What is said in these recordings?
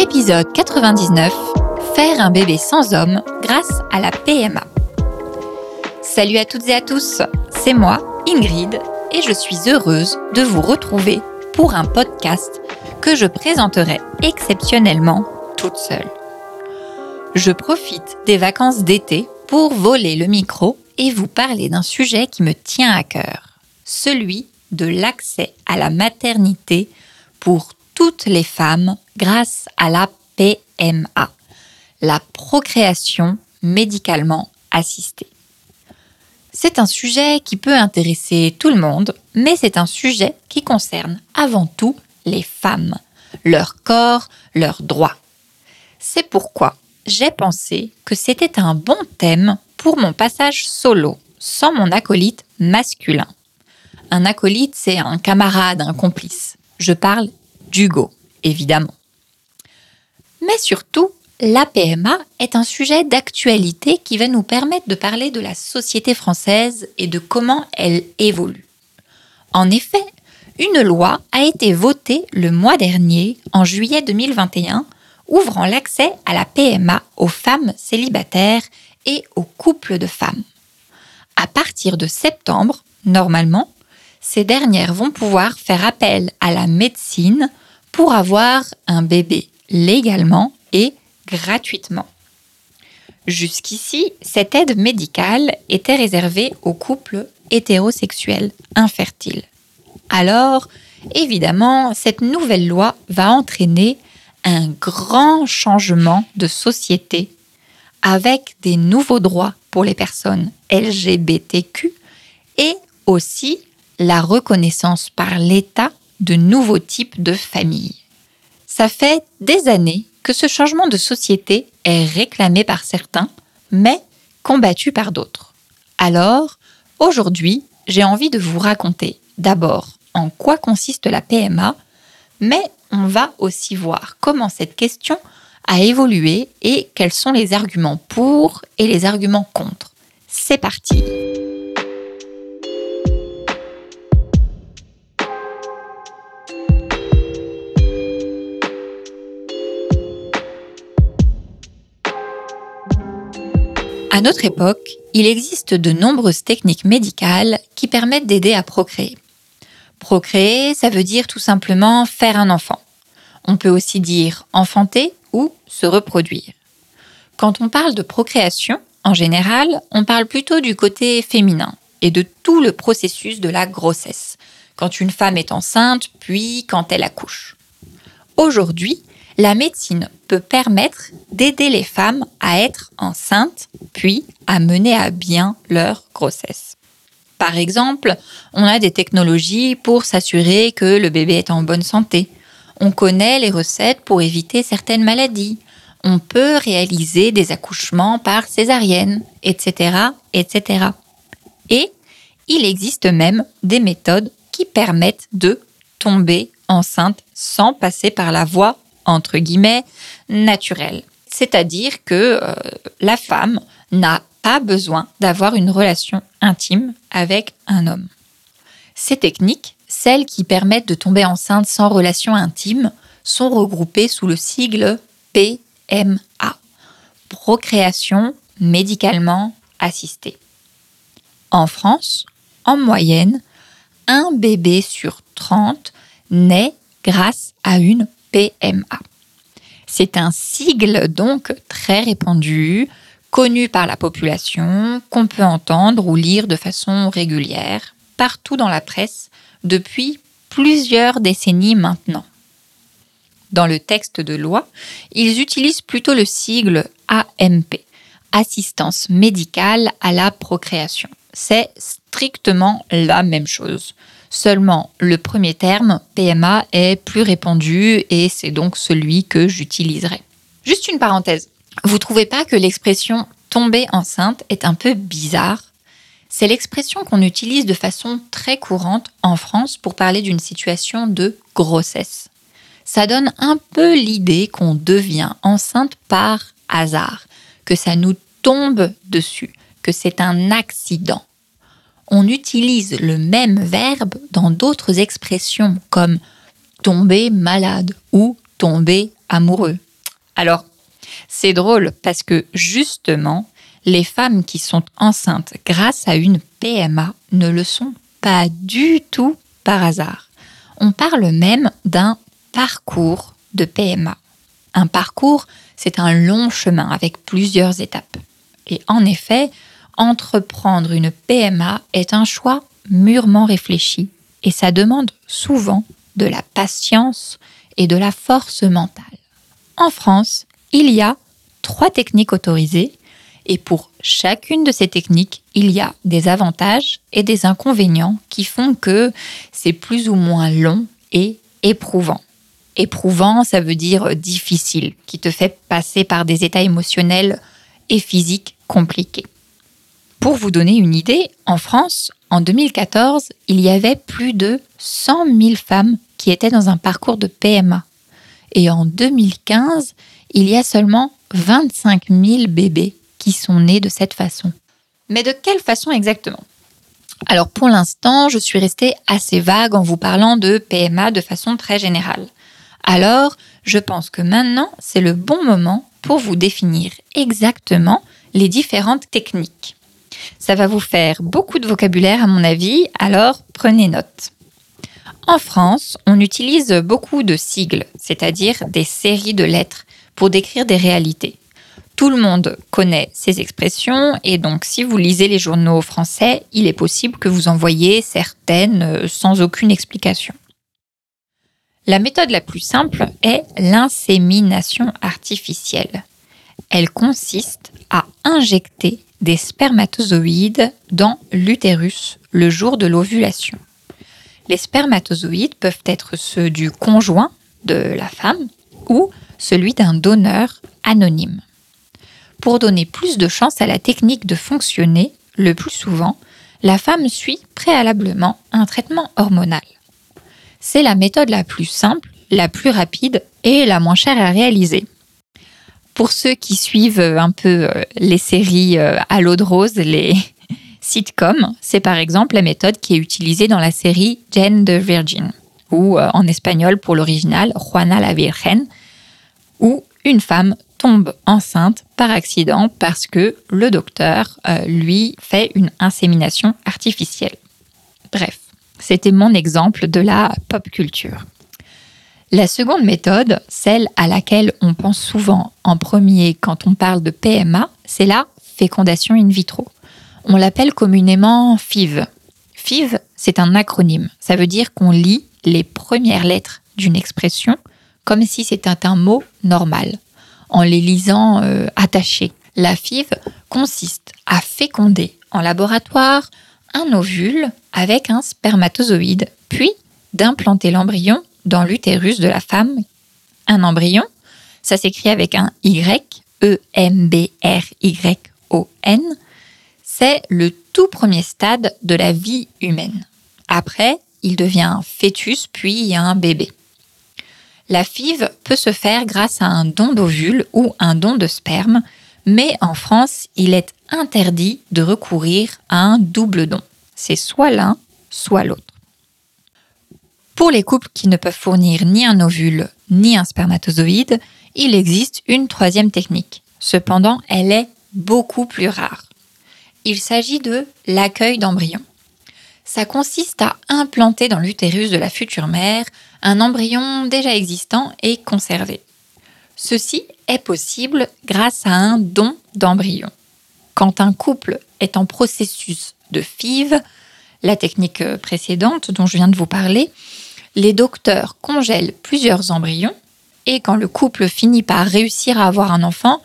Épisode 99 Faire un bébé sans homme grâce à la PMA. Salut à toutes et à tous, c'est moi, Ingrid, et je suis heureuse de vous retrouver pour un podcast que je présenterai exceptionnellement toute seule. Je profite des vacances d'été pour voler le micro et vous parler d'un sujet qui me tient à cœur, celui de l'accès à la maternité pour toutes les femmes grâce à la PMA, la procréation médicalement assistée. C'est un sujet qui peut intéresser tout le monde, mais c'est un sujet qui concerne avant tout les femmes, leur corps, leurs droits. C'est pourquoi j'ai pensé que c'était un bon thème pour mon passage solo, sans mon acolyte masculin. Un acolyte, c'est un camarade, un complice. Je parle d'Hugo, évidemment. Mais surtout, la PMA est un sujet d'actualité qui va nous permettre de parler de la société française et de comment elle évolue. En effet, une loi a été votée le mois dernier, en juillet 2021, ouvrant l'accès à la PMA aux femmes célibataires et aux couples de femmes. À partir de septembre, normalement, ces dernières vont pouvoir faire appel à la médecine pour avoir un bébé légalement et gratuitement. Jusqu'ici, cette aide médicale était réservée aux couples hétérosexuels infertiles. Alors, évidemment, cette nouvelle loi va entraîner un grand changement de société avec des nouveaux droits pour les personnes LGBTQ et aussi la reconnaissance par l'État de nouveaux types de familles. Ça fait des années que ce changement de société est réclamé par certains, mais combattu par d'autres. Alors, aujourd'hui, j'ai envie de vous raconter d'abord en quoi consiste la PMA, mais on va aussi voir comment cette question a évolué et quels sont les arguments pour et les arguments contre. C'est parti À notre époque, il existe de nombreuses techniques médicales qui permettent d'aider à procréer. Procréer, ça veut dire tout simplement faire un enfant. On peut aussi dire enfanter ou se reproduire. Quand on parle de procréation, en général, on parle plutôt du côté féminin et de tout le processus de la grossesse, quand une femme est enceinte, puis quand elle accouche. Aujourd'hui, la médecine peut permettre d'aider les femmes à être enceintes, puis à mener à bien leur grossesse. Par exemple, on a des technologies pour s'assurer que le bébé est en bonne santé. On connaît les recettes pour éviter certaines maladies. On peut réaliser des accouchements par césarienne, etc., etc. Et il existe même des méthodes qui permettent de tomber enceinte sans passer par la voie entre guillemets naturelle. C'est-à-dire que euh, la femme n'a pas besoin d'avoir une relation intime avec un homme. Ces techniques, celles qui permettent de tomber enceinte sans relation intime, sont regroupées sous le sigle PMA, procréation médicalement assistée. En France, en moyenne, un bébé sur 30 naît grâce à une PMA. C'est un sigle donc très répandu, connu par la population, qu'on peut entendre ou lire de façon régulière partout dans la presse depuis plusieurs décennies maintenant. Dans le texte de loi, ils utilisent plutôt le sigle AMP, assistance médicale à la procréation. C'est strictement la même chose. Seulement, le premier terme, PMA, est plus répandu et c'est donc celui que j'utiliserai. Juste une parenthèse. Vous trouvez pas que l'expression tomber enceinte est un peu bizarre? C'est l'expression qu'on utilise de façon très courante en France pour parler d'une situation de grossesse. Ça donne un peu l'idée qu'on devient enceinte par hasard, que ça nous tombe dessus, que c'est un accident on utilise le même verbe dans d'autres expressions comme tomber malade ou tomber amoureux, Alors, c'est drôle parce que justement, les femmes qui sont enceintes grâce à une PMA ne le sont pas du tout par hasard. On parle même d'un parcours de PMA. Un parcours, c'est un long chemin avec plusieurs étapes. Et en effet, entreprendre une PMA est un choix mûrement réfléchi et ça demande souvent de la patience et de la force mentale. En France, il y a trois techniques autorisées et pour chacune de ces techniques, il y a des avantages et des inconvénients qui font que c'est plus ou moins long et éprouvant. Éprouvant, ça veut dire difficile, qui te fait passer par des états émotionnels et physiques compliqués. Pour vous donner une idée, en France, en 2014, il y avait plus de 100 000 femmes qui étaient dans un parcours de PMA. Et en 2015, il y a seulement 25 000 bébés qui sont nés de cette façon. Mais de quelle façon exactement? Alors pour l'instant, je suis restée assez vague en vous parlant de PMA de façon très générale. Alors, je pense que maintenant, c'est le bon moment pour vous définir exactement les différentes techniques. Ça va vous faire beaucoup de vocabulaire à mon avis, alors prenez note. En France, on utilise beaucoup de sigles, c'est-à-dire des séries de lettres, pour décrire des réalités. Tout le monde connaît ces expressions et donc si vous lisez les journaux français, il est possible que vous en voyez certaines euh, sans aucune explication. La méthode la plus simple est l'insémination artificielle. Elle consiste à injecter des spermatozoïdes dans l'utérus le jour de l'ovulation. Les spermatozoïdes peuvent être ceux du conjoint de la femme ou celui d'un donneur anonyme. Pour donner plus de chance à la technique de fonctionner, le plus souvent, la femme suit préalablement un traitement hormonal. C'est la méthode la plus simple, la plus rapide et la moins chère à réaliser. Pour ceux qui suivent un peu euh, les séries euh, à l'eau de rose, les sitcoms, c'est par exemple la méthode qui est utilisée dans la série Jane the Virgin, ou euh, en espagnol pour l'original Juana la Virgen, où une femme tombe enceinte par accident parce que le docteur lui fait une insémination artificielle. Bref, c'était mon exemple de la pop culture. La seconde méthode, celle à laquelle on pense souvent en premier quand on parle de PMA, c'est la fécondation in vitro. On l'appelle communément FIV. FIV, c'est un acronyme. Ça veut dire qu'on lit les premières lettres d'une expression comme si c'était un mot normal, en les lisant euh, attachés. La FIV consiste à féconder en laboratoire un ovule avec un spermatozoïde, puis d'implanter l'embryon dans l'utérus de la femme un embryon. Ça s'écrit avec un Y, E-M-B-R-Y-O-N. C'est le tout premier stade de la vie humaine. Après, il devient un fœtus puis un bébé. La FIV peut se faire grâce à un don d'ovule ou un don de sperme, mais en France, il est interdit de recourir à un double don. C'est soit l'un, soit l'autre. Pour les couples qui ne peuvent fournir ni un ovule ni un spermatozoïde, il existe une troisième technique. Cependant, elle est beaucoup plus rare. Il s'agit de l'accueil d'embryons. Ça consiste à implanter dans l'utérus de la future mère un embryon déjà existant et conservé. Ceci est possible grâce à un don d'embryon. Quand un couple est en processus de FIV, la technique précédente dont je viens de vous parler, les docteurs congèlent plusieurs embryons et quand le couple finit par réussir à avoir un enfant,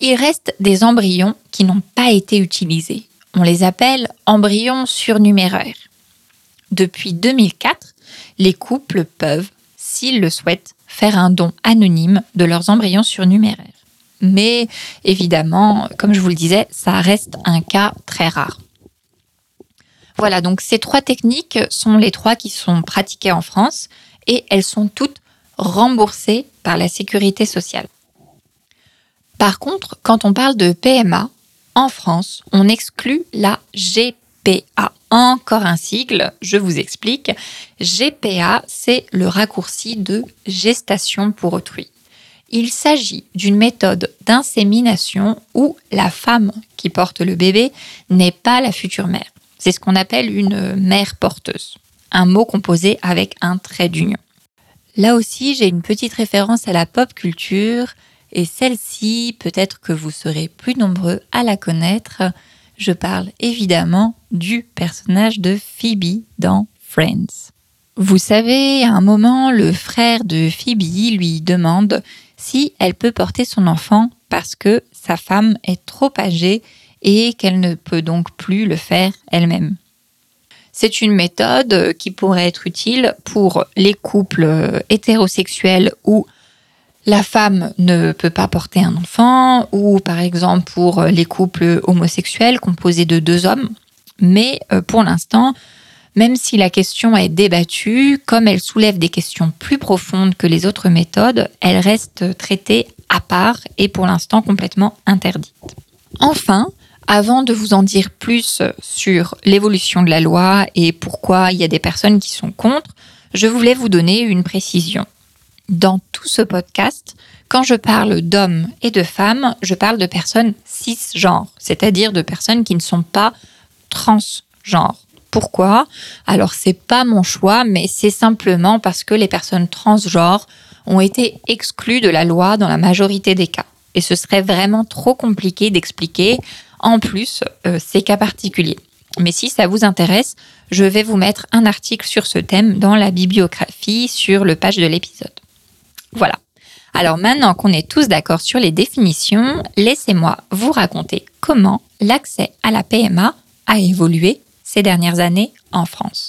il reste des embryons qui n'ont pas été utilisés. On les appelle embryons surnuméraires. Depuis 2004, les couples peuvent, s'ils le souhaitent, faire un don anonyme de leurs embryons surnuméraires. Mais évidemment, comme je vous le disais, ça reste un cas très rare. Voilà, donc ces trois techniques sont les trois qui sont pratiquées en France et elles sont toutes remboursées par la sécurité sociale. Par contre, quand on parle de PMA, en France, on exclut la GPA. Encore un sigle, je vous explique. GPA, c'est le raccourci de gestation pour autrui. Il s'agit d'une méthode d'insémination où la femme qui porte le bébé n'est pas la future mère. C'est ce qu'on appelle une mère porteuse, un mot composé avec un trait d'union. Là aussi, j'ai une petite référence à la pop culture et celle-ci, peut-être que vous serez plus nombreux à la connaître. Je parle évidemment du personnage de Phoebe dans Friends. Vous savez, à un moment, le frère de Phoebe lui demande si elle peut porter son enfant parce que sa femme est trop âgée et qu'elle ne peut donc plus le faire elle-même. C'est une méthode qui pourrait être utile pour les couples hétérosexuels où la femme ne peut pas porter un enfant ou par exemple pour les couples homosexuels composés de deux hommes. Mais euh, pour l'instant, même si la question est débattue, comme elle soulève des questions plus profondes que les autres méthodes, elle reste traitée à part et pour l'instant complètement interdite. Enfin, avant de vous en dire plus sur l'évolution de la loi et pourquoi il y a des personnes qui sont contre, je voulais vous donner une précision. Dans tout ce podcast, quand je parle d'hommes et de femmes, je parle de personnes cisgenres, c'est-à-dire de personnes qui ne sont pas transgenres. Pourquoi? Alors c'est pas mon choix, mais c'est simplement parce que les personnes transgenres ont été exclues de la loi dans la majorité des cas. Et ce serait vraiment trop compliqué d'expliquer en plus euh, ces cas particuliers. Mais si ça vous intéresse, je vais vous mettre un article sur ce thème dans la bibliographie sur le page de l'épisode. Voilà. Alors maintenant qu'on est tous d'accord sur les définitions, laissez-moi vous raconter comment l'accès à la PMA a évolué ces dernières années en France.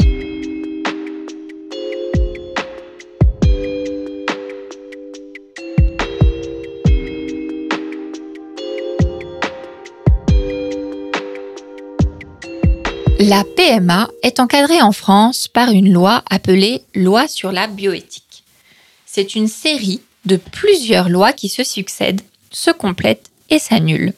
La PMA est encadrée en France par une loi appelée Loi sur la bioéthique. C'est une série de plusieurs lois qui se succèdent, se complètent et s'annulent.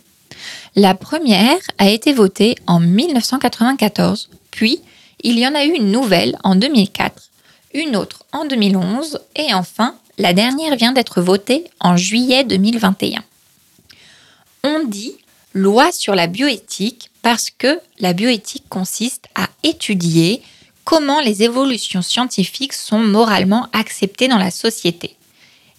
La première a été votée en 1994, puis il y en a eu une nouvelle en 2004, une autre en 2011 et enfin la dernière vient d'être votée en juillet 2021. On dit loi sur la bioéthique parce que la bioéthique consiste à étudier comment les évolutions scientifiques sont moralement acceptées dans la société.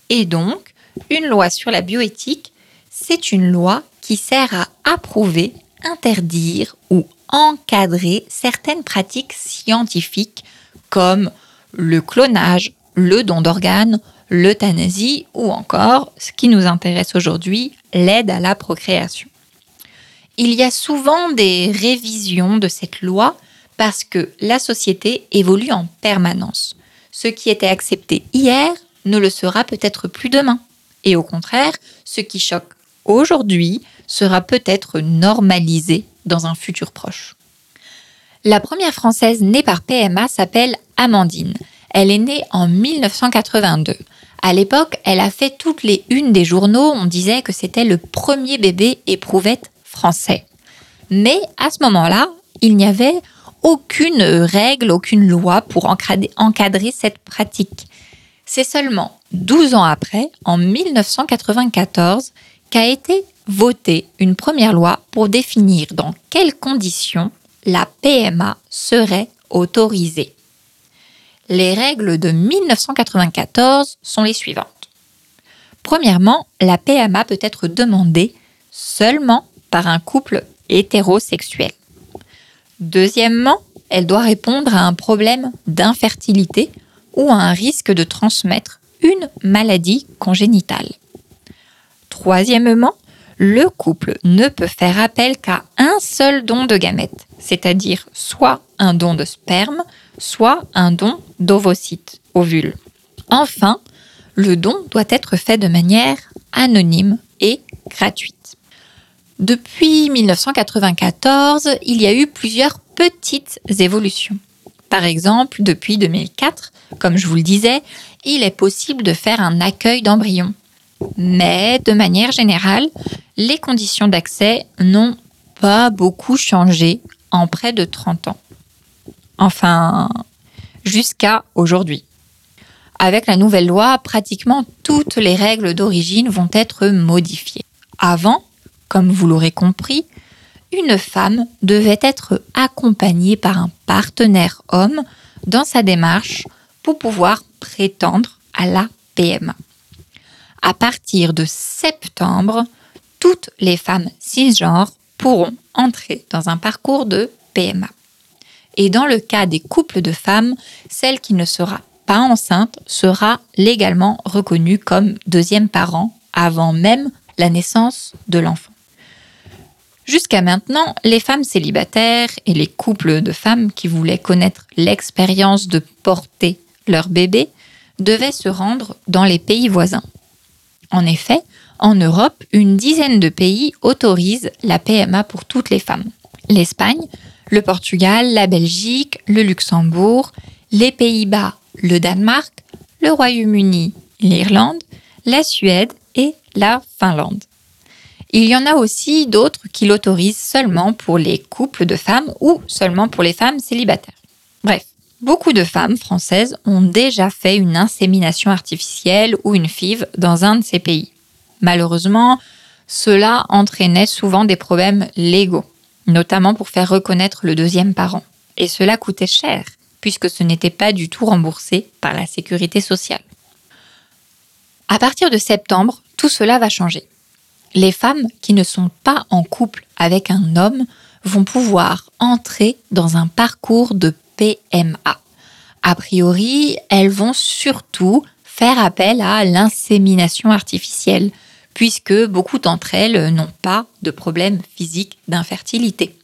Et donc, une loi sur la bioéthique, c'est une loi qui sert à approuver, interdire ou encadrer certaines pratiques scientifiques comme le clonage, le don d'organes, l'euthanasie ou encore, ce qui nous intéresse aujourd'hui, l'aide à la procréation. Il y a souvent des révisions de cette loi parce que la société évolue en permanence. Ce qui était accepté hier ne le sera peut-être plus demain. Et au contraire, ce qui choque aujourd'hui sera peut-être normalisé dans un futur proche. La première Française née par PMA s'appelle Amandine. Elle est née en 1982. À l'époque, elle a fait toutes les unes des journaux. On disait que c'était le premier bébé éprouvette français. Mais à ce moment-là, il n'y avait aucune règle, aucune loi pour encadrer cette pratique. C'est seulement 12 ans après, en 1994, qu'a été votée une première loi pour définir dans quelles conditions la PMA serait autorisée. Les règles de 1994 sont les suivantes. Premièrement, la PMA peut être demandée seulement par un couple hétérosexuel. Deuxièmement, elle doit répondre à un problème d'infertilité ou à un risque de transmettre une maladie congénitale. Troisièmement, le couple ne peut faire appel qu'à un seul don de gamètes, c'est-à-dire soit un don de sperme, soit un don d'ovocytes, ovules. Enfin, le don doit être fait de manière anonyme et gratuite. Depuis 1994, il y a eu plusieurs petites évolutions. Par exemple, depuis 2004, comme je vous le disais, il est possible de faire un accueil d'embryons. Mais de manière générale, les conditions d'accès n'ont pas beaucoup changé en près de 30 ans. Enfin, jusqu'à aujourd'hui. avec la nouvelle loi, pratiquement toutes les règles d'origine vont être modifiées. Avant, comme vous l'aurez compris, une femme devait être accompagnée par un partenaire homme dans sa démarche pour pouvoir prétendre à la PMA. À partir de septembre, toutes les femmes cisgenres pourront entrer dans un parcours de PMA. Et dans le cas des couples de femmes, celle qui ne sera pas enceinte sera légalement reconnue comme deuxième parent avant même la naissance de l'enfant. Jusqu'à maintenant, les femmes célibataires et les couples de femmes qui voulaient connaître l'expérience de porter leur bébé devaient se rendre dans les pays voisins. En effet, en Europe, une dizaine de pays autorisent la PMA pour toutes les femmes. L'Espagne, le Portugal, la Belgique, le Luxembourg, les Pays-Bas, le Danemark, le Royaume-Uni, l'Irlande, la Suède et la Finlande. Il y en a aussi d'autres qui l'autorisent seulement pour les couples de femmes ou seulement pour les femmes célibataires. Bref, beaucoup de femmes françaises ont déjà fait une insémination artificielle ou une FIV dans un de ces pays. Malheureusement, cela entraînait souvent des problèmes légaux, notamment pour faire reconnaître le deuxième parent. Et cela coûtait cher, puisque ce n'était pas du tout remboursé par la sécurité sociale. À partir de septembre, tout cela va changer les femmes qui ne sont pas en couple avec un homme vont pouvoir entrer dans un parcours de PMA. A priori, elles vont surtout faire appel à l'insémination artificielle, puisque beaucoup d'entre elles n'ont pas de problème physique d'infertilité.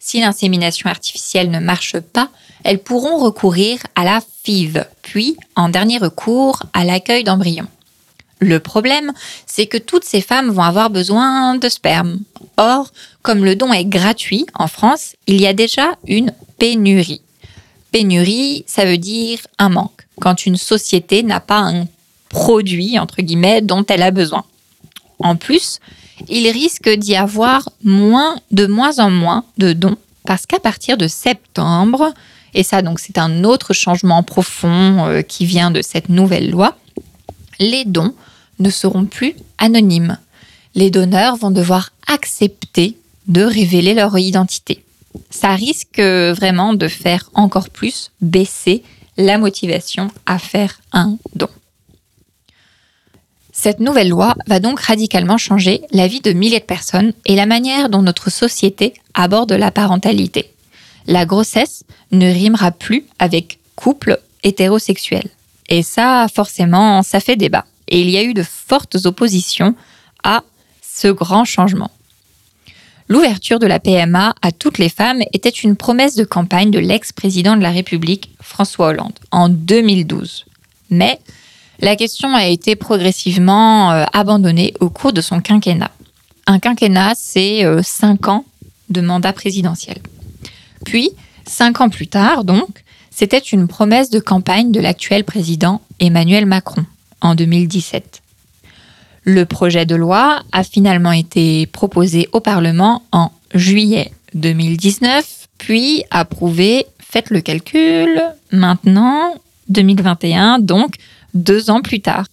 Si l'insémination artificielle ne marche pas, elles pourront recourir à la FIV, puis, en dernier recours, à l'accueil d'embryons. Le problème, c'est que toutes ces femmes vont avoir besoin de sperme. Or, comme le don est gratuit en France, il y a déjà une pénurie. Pénurie, ça veut dire un manque, quand une société n'a pas un produit, entre guillemets, dont elle a besoin. En plus, il risque d'y avoir moins, de moins en moins de dons, parce qu'à partir de septembre, et ça donc c'est un autre changement profond euh, qui vient de cette nouvelle loi, les dons ne seront plus anonymes. Les donneurs vont devoir accepter de révéler leur identité. Ça risque vraiment de faire encore plus baisser la motivation à faire un don. Cette nouvelle loi va donc radicalement changer la vie de milliers de personnes et la manière dont notre société aborde la parentalité. La grossesse ne rimera plus avec couple hétérosexuel. Et ça, forcément, ça fait débat et il y a eu de fortes oppositions à ce grand changement. L'ouverture de la PMA à toutes les femmes était une promesse de campagne de l'ex-président de la République, François Hollande, en 2012. Mais la question a été progressivement euh, abandonnée au cours de son quinquennat. Un quinquennat, c'est euh, cinq ans de mandat présidentiel. Puis, cinq ans plus tard, donc, c'était une promesse de campagne de l'actuel président Emmanuel Macron en 2017. Le projet de loi a finalement été proposé au Parlement en juillet 2019, puis approuvé, faites le calcul, maintenant 2021, donc deux ans plus tard.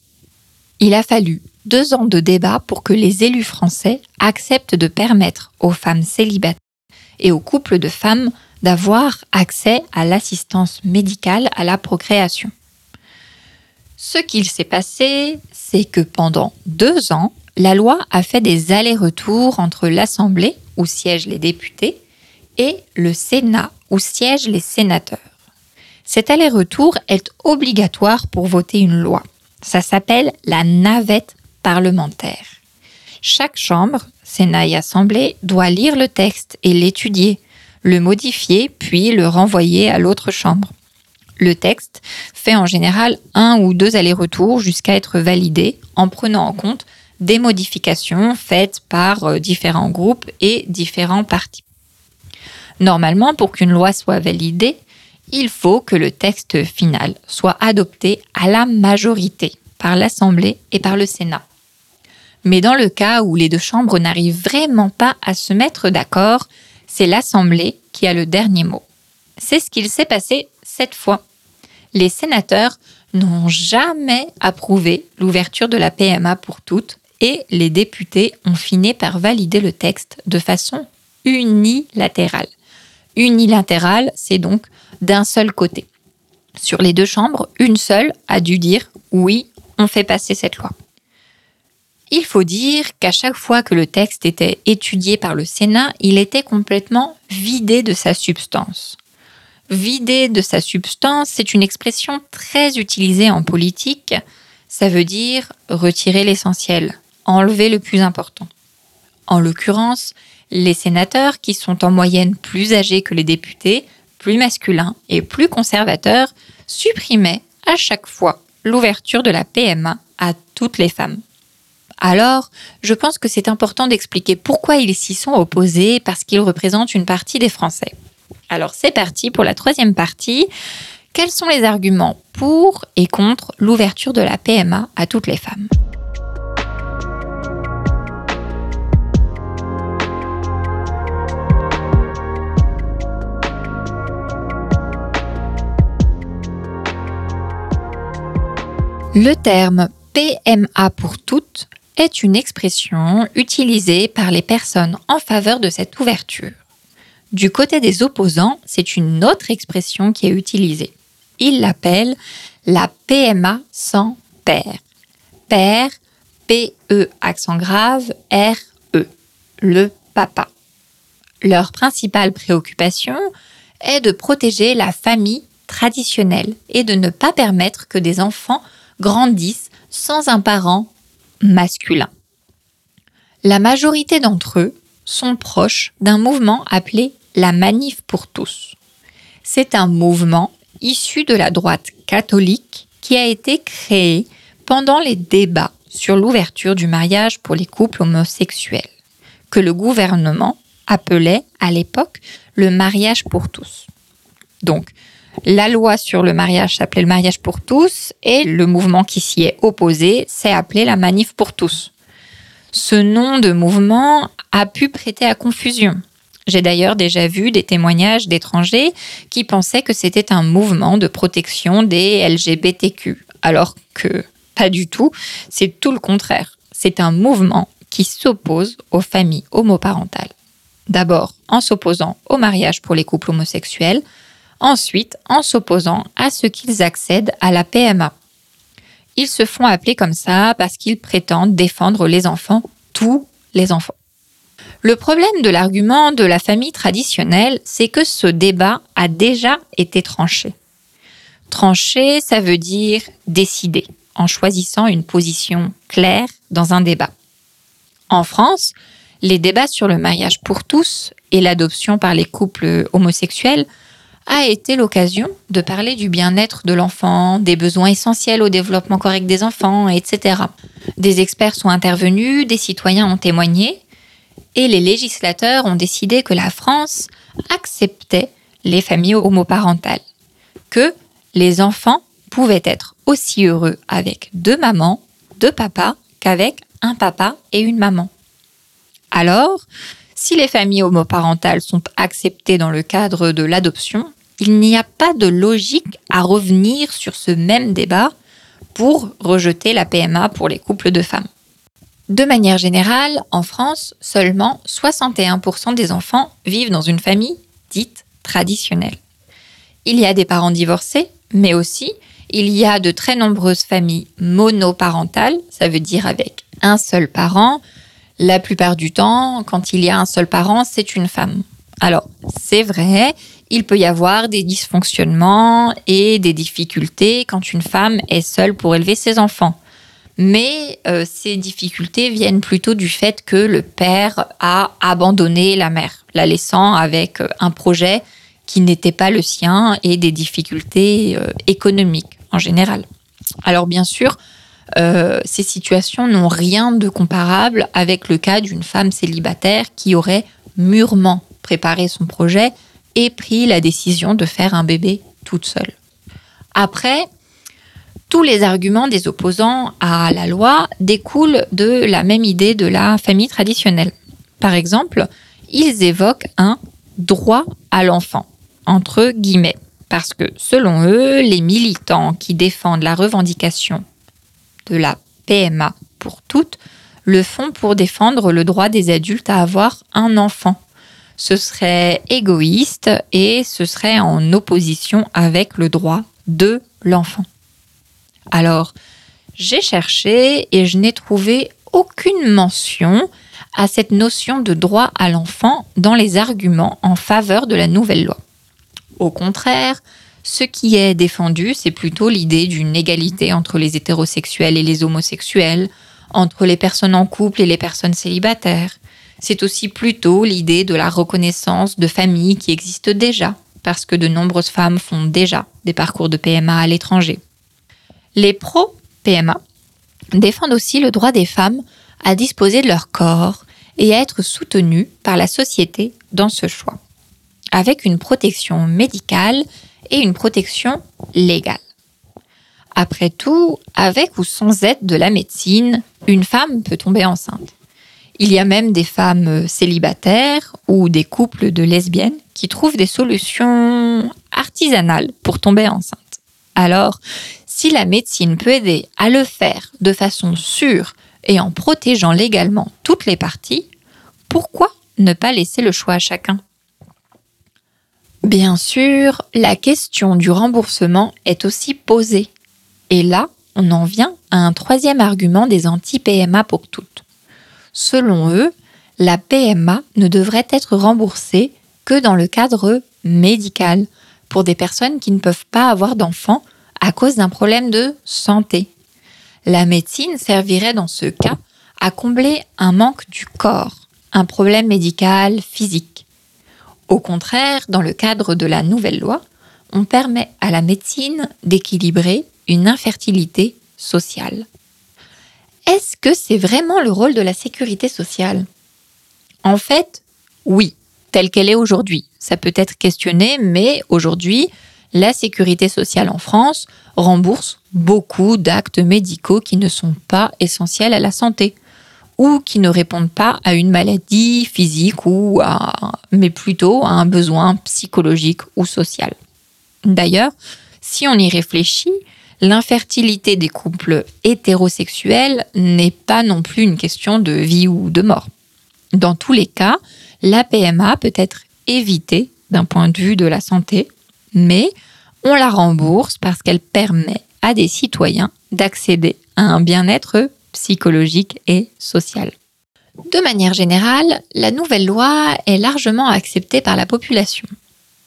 Il a fallu deux ans de débat pour que les élus français acceptent de permettre aux femmes célibataires et aux couples de femmes d'avoir accès à l'assistance médicale à la procréation. Ce qu'il s'est passé, c'est que pendant deux ans, la loi a fait des allers-retours entre l'Assemblée, où siègent les députés, et le Sénat, où siègent les sénateurs. Cet aller-retour est obligatoire pour voter une loi. Ça s'appelle la navette parlementaire. Chaque chambre, Sénat et Assemblée, doit lire le texte et l'étudier, le modifier, puis le renvoyer à l'autre chambre. Le texte fait en général un ou deux allers-retours jusqu'à être validé en prenant en compte des modifications faites par euh, différents groupes et différents partis. Normalement, pour qu'une loi soit validée, il faut que le texte final soit adopté à la majorité par l'Assemblée et par le Sénat. Mais dans le cas où les deux chambres n'arrivent vraiment pas à se mettre d'accord, c'est l'Assemblée qui a le dernier mot. C'est ce qu'il s'est passé cette fois les sénateurs n'ont jamais approuvé l'ouverture de la PMA pour toutes et les députés ont fini par valider le texte de façon unilatérale. Unilatérale, c'est donc d'un seul côté. Sur les deux chambres, une seule a dû dire oui, on fait passer cette loi. Il faut dire qu'à chaque fois que le texte était étudié par le Sénat, il était complètement vidé de sa substance. Vider de sa substance, c'est une expression très utilisée en politique. Ça veut dire retirer l'essentiel, enlever le plus important. En l'occurrence, les sénateurs, qui sont en moyenne plus âgés que les députés, plus masculins et plus conservateurs, supprimaient à chaque fois l'ouverture de la PMA à toutes les femmes. Alors, je pense que c'est important d'expliquer pourquoi ils s'y sont opposés, parce qu'ils représentent une partie des Français. Alors c'est parti pour la troisième partie. Quels sont les arguments pour et contre l'ouverture de la PMA à toutes les femmes? Le terme PMA pour toutes est une expression utilisée par les personnes en faveur de cette ouverture. Du côté des opposants, c'est une autre expression qui est utilisée. Ils l'appellent la PMA sans père. Père, P-E accent grave, R-E, le papa. Leur principale préoccupation est de protéger la famille traditionnelle et de ne pas permettre que des enfants grandissent sans un parent masculin. La majorité d'entre eux sont proches d'un mouvement appelé la Manif pour tous. C'est un mouvement issu de la droite catholique qui a été créé pendant les débats sur l'ouverture du mariage pour les couples homosexuels, que le gouvernement appelait à l'époque le mariage pour tous. Donc, la loi sur le mariage s'appelait le mariage pour tous et le mouvement qui s'y est opposé s'est appelé la manif pour tous. Ce nom de mouvement a pu prêter à confusion. J'ai d'ailleurs déjà vu des témoignages d'étrangers qui pensaient que c'était un mouvement de protection des LGBTQ, alors que pas du tout, c'est tout le contraire. C'est un mouvement qui s'oppose aux familles homoparentales. D'abord en s'opposant au mariage pour les couples homosexuels, ensuite en s'opposant à ce qu'ils accèdent à la PMA. Ils se font appeler comme ça parce qu'ils prétendent défendre les enfants, tous les enfants. Le problème de l'argument de la famille traditionnelle, c'est que ce débat a déjà été tranché. Tranché, ça veut dire décider, en choisissant une position claire dans un débat. En France, les débats sur le mariage pour tous et l'adoption par les couples homosexuels a été l'occasion de parler du bien-être de l'enfant, des besoins essentiels au développement correct des enfants, etc. Des experts sont intervenus, des citoyens ont témoigné, et les législateurs ont décidé que la France acceptait les familles homoparentales, que les enfants pouvaient être aussi heureux avec deux mamans, deux papas, qu'avec un papa et une maman. Alors, si les familles homoparentales sont acceptées dans le cadre de l'adoption, il n'y a pas de logique à revenir sur ce même débat pour rejeter la PMA pour les couples de femmes. De manière générale, en France, seulement 61% des enfants vivent dans une famille dite traditionnelle. Il y a des parents divorcés, mais aussi il y a de très nombreuses familles monoparentales, ça veut dire avec un seul parent. La plupart du temps, quand il y a un seul parent, c'est une femme. Alors, c'est vrai, il peut y avoir des dysfonctionnements et des difficultés quand une femme est seule pour élever ses enfants. Mais euh, ces difficultés viennent plutôt du fait que le père a abandonné la mère, la laissant avec euh, un projet qui n'était pas le sien et des difficultés euh, économiques en général. Alors bien sûr, ces situations n'ont rien de comparable avec le cas d'une femme célibataire qui aurait mûrement préparé son projet et pris la décision de faire un bébé toute seule. Après, tous les arguments des opposants à la loi découlent de la même idée de la famille traditionnelle. Par exemple, ils évoquent un droit à l'enfant, entre guillemets. Parce que selon eux, les militants qui défendent la revendication de la PMA pour toutes le font pour défendre le droit des adultes à avoir un enfant. Ce serait égoïste et ce serait en opposition avec le droit de l'enfant. Alors, j'ai cherché et je n'ai trouvé aucune mention à cette notion de droit à l'enfant dans les arguments en faveur de la nouvelle loi. Au contraire, ce qui est défendu, c'est plutôt l'idée d'une égalité entre les hétérosexuels et les homosexuels, entre les personnes en couple et les personnes célibataires. C'est aussi plutôt l'idée de la reconnaissance de familles qui existent déjà, parce que de nombreuses femmes font déjà des parcours de PMA à l'étranger. Les pro-PMA défendent aussi le droit des femmes à disposer de leur corps et à être soutenues par la société dans ce choix, avec une protection médicale et une protection légale. Après tout, avec ou sans aide de la médecine, une femme peut tomber enceinte. Il y a même des femmes célibataires ou des couples de lesbiennes qui trouvent des solutions artisanales pour tomber enceinte. Alors, si la médecine peut aider à le faire de façon sûre et en protégeant légalement toutes les parties, pourquoi ne pas laisser le choix à chacun? Bien sûr, la question du remboursement est aussi posée. Et là, on en vient à un troisième argument des anti-PMA pour toutes. Selon eux, la PMA ne devrait être remboursée que dans le cadre médical pour des personnes qui ne peuvent pas avoir d'enfants à cause d'un problème de santé. La médecine servirait dans ce cas à combler un manque du corps, un problème médical physique. Au contraire, dans le cadre de la nouvelle loi, on permet à la médecine d'équilibrer une infertilité sociale. Est-ce que c'est vraiment le rôle de la sécurité sociale? En fait, oui, telle qu'elle est aujourd'hui. Ça peut être questionné, mais aujourd'hui, la sécurité sociale en France rembourse beaucoup d'actes médicaux qui ne sont pas essentiels à la santé ou qui ne répondent pas à une maladie physique ou à, mais plutôt à un besoin psychologique ou social. D'ailleurs, si on y réfléchit, l'infertilité des couples hétérosexuels n'est pas non plus une question de vie ou de mort. Dans tous les cas, la PMA peut être évitée d'un point de vue de la santé, mais on la rembourse parce qu'elle permet à des citoyens d'accéder à un bien-être psychologique et social. De manière générale, la nouvelle loi est largement acceptée par la population.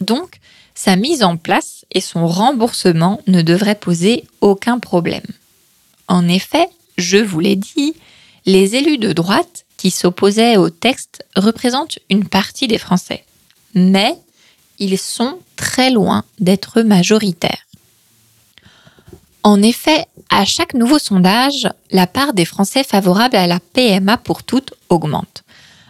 Donc, sa mise en place et son remboursement ne devraient poser aucun problème. En effet, je vous l'ai dit, les élus de droite qui s'opposaient au texte représentent une partie des Français. Mais ils sont très loin d'être majoritaires. En effet, à chaque nouveau sondage, la part des Français favorables à la PMA pour toutes augmente.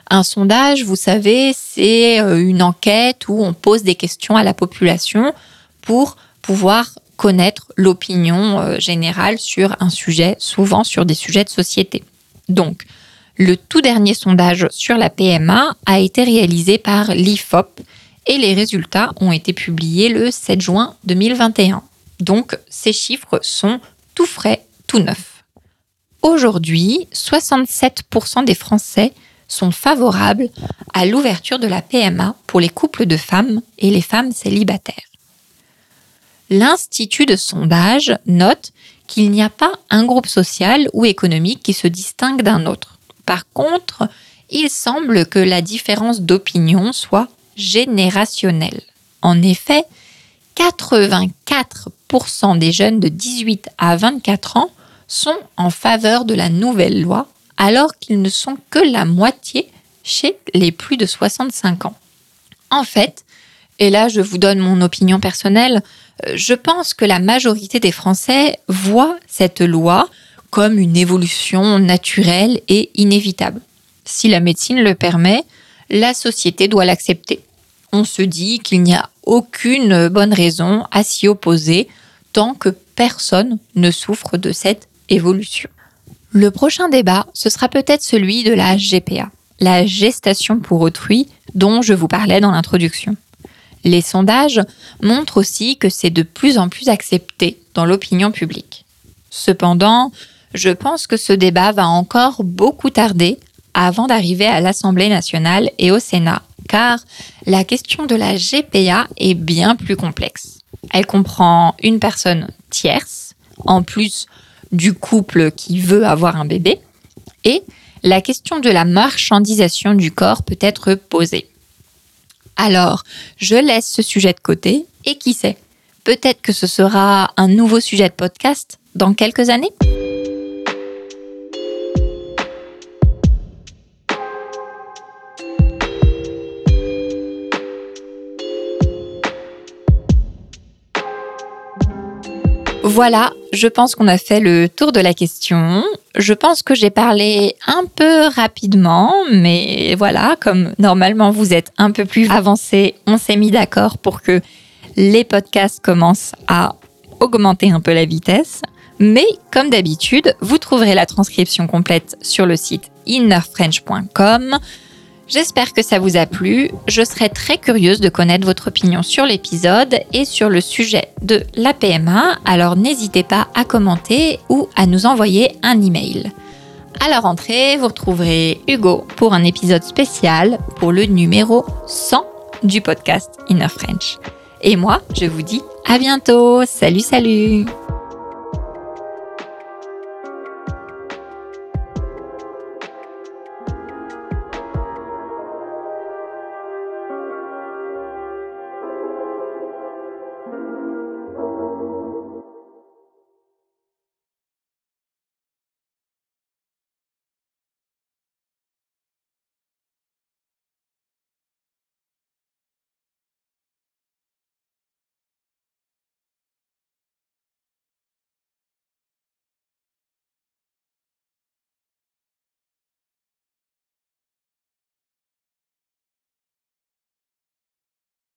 Un sondage, vous savez, c'est euh, une enquête où on pose des questions à la population pour pouvoir connaître l'opinion euh, générale sur un sujet, souvent sur des sujets de société. Donc, le tout dernier sondage sur la PMA a été réalisé par l'IFOP et les résultats ont été publiés le 7 juin 2021. Donc, ces chiffres sont tout frais, tout neufs. Aujourd'hui, 67% des Français sont favorables à l'ouverture de la PMA pour les couples de femmes et les femmes célibataires. L'Institut de sondage note qu'il n'y a pas un groupe social ou économique qui se distingue d'un autre. Par contre, il semble que la différence d'opinion soit générationnelle. En effet, 84% des jeunes de 18 à 24 ans sont en faveur de la nouvelle loi alors qu'ils ne sont que la moitié chez les plus de 65 ans. En fait, et là je vous donne mon opinion personnelle, euh, je pense que la majorité des Français voient cette loi comme une évolution naturelle et inévitable. Si la médecine le permet, la société doit l'accepter. On se dit qu'il n'y a aucune bonne raison à s'y opposer tant que personne ne souffre de cette évolution. Le prochain débat, ce sera peut-être celui de la GPA, la gestation pour autrui dont je vous parlais dans l'introduction. Les sondages montrent aussi que c'est de plus en plus accepté dans l'opinion publique. Cependant, je pense que ce débat va encore beaucoup tarder avant d'arriver à l'Assemblée nationale et au Sénat, car la question de la GPA est bien plus complexe. Elle comprend une personne tierce, en plus du couple qui veut avoir un bébé, et la question de la marchandisation du corps peut être posée. Alors, je laisse ce sujet de côté et qui sait, peut-être que ce sera un nouveau sujet de podcast dans quelques années Voilà, je pense qu'on a fait le tour de la question. Je pense que j'ai parlé un peu rapidement, mais voilà, comme normalement vous êtes un peu plus avancé, on s'est mis d'accord pour que les podcasts commencent à augmenter un peu la vitesse. Mais comme d'habitude, vous trouverez la transcription complète sur le site innerfrench.com. J'espère que ça vous a plu. Je serais très curieuse de connaître votre opinion sur l'épisode et sur le sujet de la PMA, alors n'hésitez pas à commenter ou à nous envoyer un email. À la rentrée, vous retrouverez Hugo pour un épisode spécial pour le numéro 100 du podcast Inner French. Et moi, je vous dis à bientôt. Salut, salut